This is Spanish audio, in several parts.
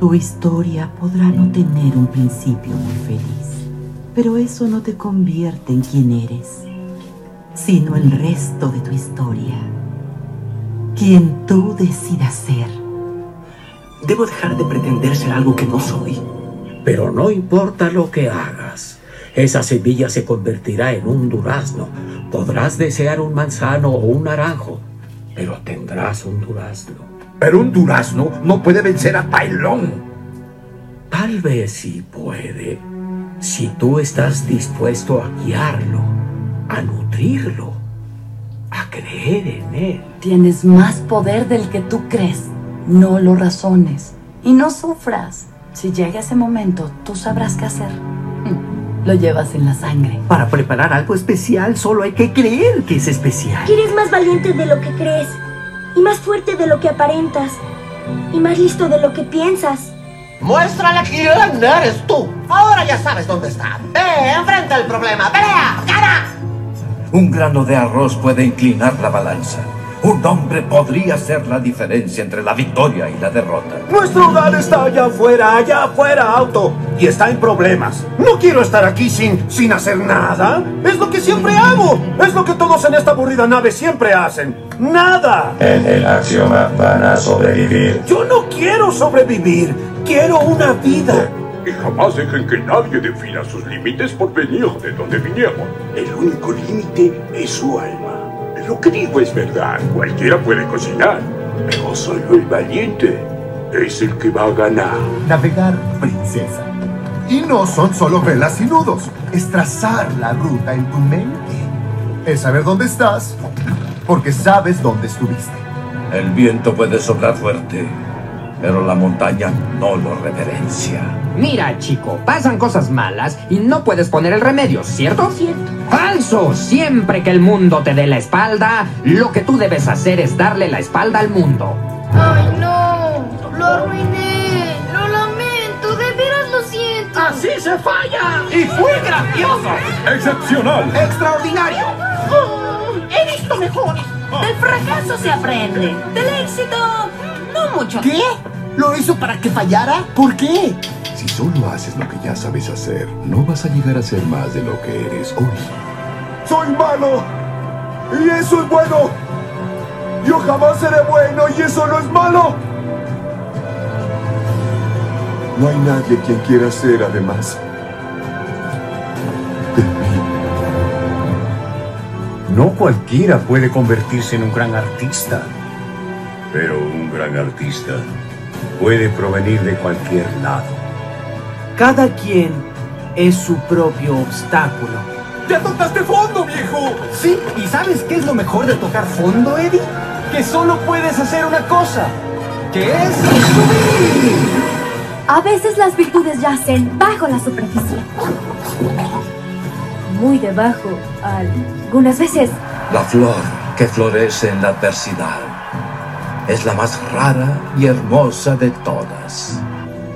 Tu historia podrá no tener un principio muy feliz, pero eso no te convierte en quien eres, sino el resto de tu historia. Quien tú decidas ser. Debo dejar de pretender ser algo que no soy. Pero no importa lo que hagas, esa semilla se convertirá en un durazno. Podrás desear un manzano o un naranjo, pero tendrás un durazno. Pero un durazno no puede vencer a Pailón. Tal vez sí puede, si tú estás dispuesto a guiarlo, a nutrirlo, a creer en él. Tienes más poder del que tú crees. No lo razones y no sufras. Si llega ese momento, tú sabrás qué hacer. Lo llevas en la sangre. Para preparar algo especial solo hay que creer que es especial. Que eres más valiente de lo que crees, y más fuerte de lo que aparentas, y más listo de lo que piensas. Muéstrale quién eres tú. Ahora ya sabes dónde está. Ve, enfrenta el problema. ¡Pelea! ¡Gana! Un grano de arroz puede inclinar la balanza. Un hombre podría ser la diferencia entre la victoria y la derrota. Nuestro hogar está allá afuera, allá afuera, auto. Y está en problemas. No quiero estar aquí sin, sin hacer nada. Es lo que siempre hago. Es lo que todos en esta aburrida nave siempre hacen. Nada. En el axioma van a sobrevivir. Yo no quiero sobrevivir. Quiero una vida. Y jamás dejen que nadie defina sus límites por venir de donde vinieron. El único límite es su alma. Lo que digo es verdad. Cualquiera puede cocinar. Pero solo el valiente es el que va a ganar. Navegar, princesa. Y no son solo velas y nudos. Es trazar la ruta en tu mente. Es saber dónde estás, porque sabes dónde estuviste. El viento puede soplar fuerte, pero la montaña no lo reverencia. Mira, chico, pasan cosas malas y no puedes poner el remedio, ¿cierto? Cierto. ¡Falso! Siempre que el mundo te dé la espalda, lo que tú debes hacer es darle la espalda al mundo. ¡Ay, no! ¡Lo arruiné! ¡Lo lamento! ¡De veras lo siento! ¡Así se falla! ¡Y fue grandioso! ¡Excepcional! ¡Extraordinario! Oh, ¡He visto mejores! Del fracaso se aprende. Del éxito, no mucho. ¿Qué? ¿Lo hizo para que fallara? ¿Por qué? Si solo haces lo que ya sabes hacer, no vas a llegar a ser más de lo que eres hoy. Soy malo. Y eso es bueno. Yo jamás seré bueno y eso no es malo. No hay nadie quien quiera ser además. de mí. No cualquiera puede convertirse en un gran artista. Pero un gran artista puede provenir de cualquier lado. Cada quien es su propio obstáculo. ¡Ya tocaste fondo, viejo! Sí, ¿y sabes qué es lo mejor de tocar fondo, Eddie? Que solo puedes hacer una cosa. Que es A veces las virtudes yacen bajo la superficie. Muy debajo, algunas veces. La flor que florece en la adversidad es la más rara y hermosa de todas.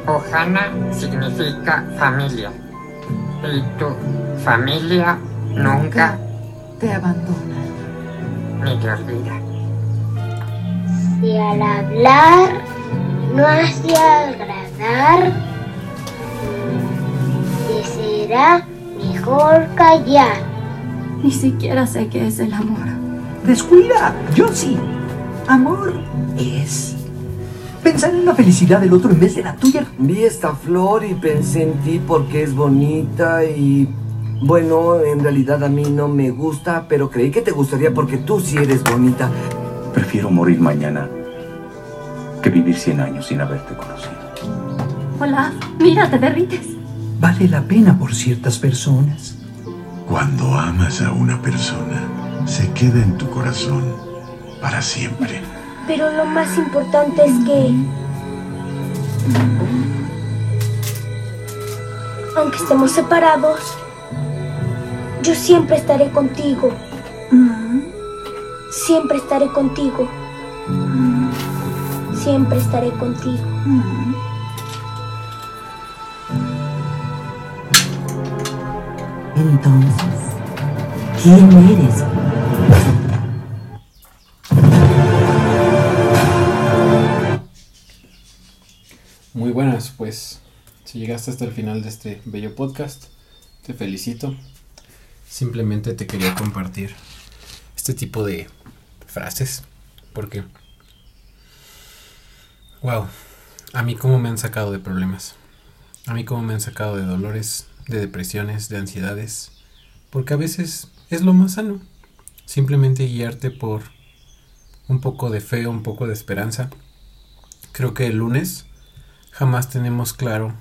Ohana significa familia. Y tu familia nunca te abandona ni te olvida. Si al hablar no hace agradar, te será mejor callar. Ni siquiera sé qué es el amor. Descuida, yo sí. Amor es pensar en la felicidad del otro en vez de la tuya. Vi esta flor y pensé en ti porque es bonita y bueno, en realidad a mí no me gusta, pero creí que te gustaría porque tú sí eres bonita. Prefiero morir mañana que vivir 100 años sin haberte conocido. Hola, mira, te derrites. Vale la pena por ciertas personas. Cuando amas a una persona, se queda en tu corazón para siempre. Pero lo más importante es que... Aunque estemos separados, yo siempre estaré contigo. Siempre estaré contigo. Siempre estaré contigo. Entonces, ¿quién eres? Pues si llegaste hasta el final de este bello podcast, te felicito. Simplemente te quería compartir este tipo de frases porque, wow, a mí cómo me han sacado de problemas, a mí cómo me han sacado de dolores, de depresiones, de ansiedades, porque a veces es lo más sano, simplemente guiarte por un poco de fe, un poco de esperanza. Creo que el lunes jamás tenemos claro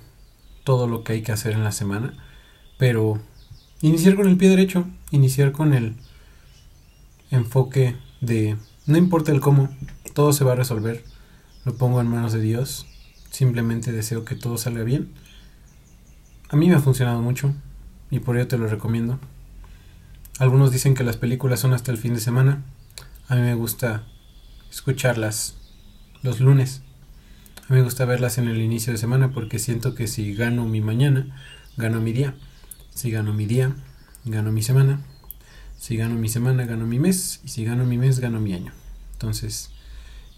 todo lo que hay que hacer en la semana, pero iniciar con el pie derecho, iniciar con el enfoque de no importa el cómo, todo se va a resolver, lo pongo en manos de Dios, simplemente deseo que todo salga bien. A mí me ha funcionado mucho y por ello te lo recomiendo. Algunos dicen que las películas son hasta el fin de semana. A mí me gusta escucharlas los lunes. Me gusta verlas en el inicio de semana porque siento que si gano mi mañana, gano mi día. Si gano mi día, gano mi semana. Si gano mi semana, gano mi mes. Y si gano mi mes, gano mi año. Entonces,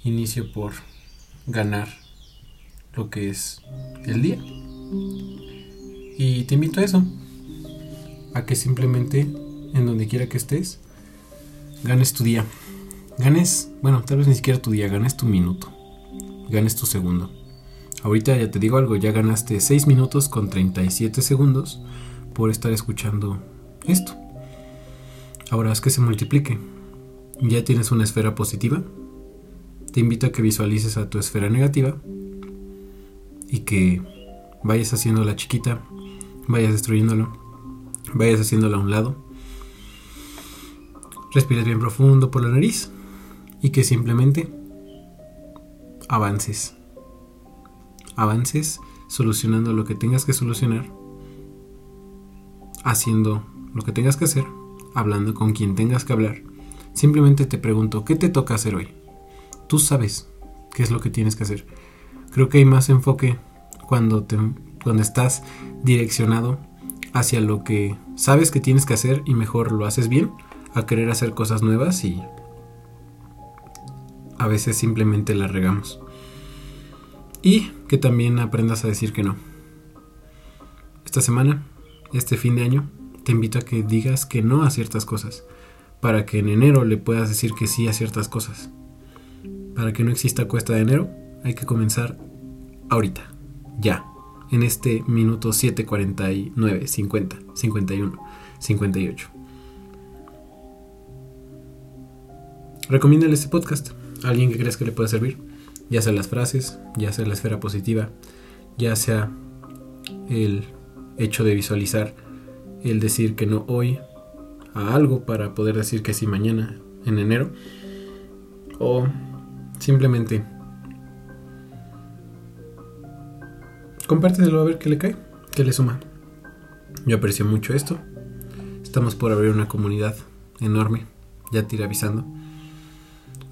inicio por ganar lo que es el día. Y te invito a eso. A que simplemente, en donde quiera que estés, ganes tu día. Ganes, bueno, tal vez ni siquiera tu día, ganes tu minuto. Ganes tu segundo. Ahorita ya te digo algo, ya ganaste 6 minutos con 37 segundos por estar escuchando esto. Ahora es que se multiplique. Ya tienes una esfera positiva. Te invito a que visualices a tu esfera negativa y que vayas haciéndola chiquita, vayas destruyéndolo, vayas haciéndola a un lado. Respires bien profundo por la nariz y que simplemente avances. Avances solucionando lo que tengas que solucionar, haciendo lo que tengas que hacer, hablando con quien tengas que hablar. Simplemente te pregunto, ¿qué te toca hacer hoy? Tú sabes qué es lo que tienes que hacer. Creo que hay más enfoque cuando, te, cuando estás direccionado hacia lo que sabes que tienes que hacer y mejor lo haces bien, a querer hacer cosas nuevas y a veces simplemente la regamos. Y que también aprendas a decir que no. Esta semana, este fin de año, te invito a que digas que no a ciertas cosas, para que en enero le puedas decir que sí a ciertas cosas. Para que no exista cuesta de enero, hay que comenzar ahorita, ya, en este minuto 7:49, 50, 51, 58. Recomiéndale este podcast a alguien que creas que le pueda servir, ya sea las frases, ya sea la esfera positiva, ya sea el hecho de visualizar el decir que no hoy a algo para poder decir que sí mañana en enero o simplemente compártelo a ver qué le cae, qué le suma. Yo aprecio mucho esto. Estamos por abrir una comunidad enorme, ya te iré avisando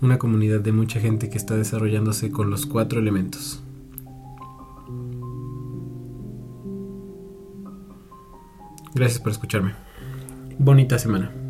una comunidad de mucha gente que está desarrollándose con los cuatro elementos. Gracias por escucharme. Bonita semana.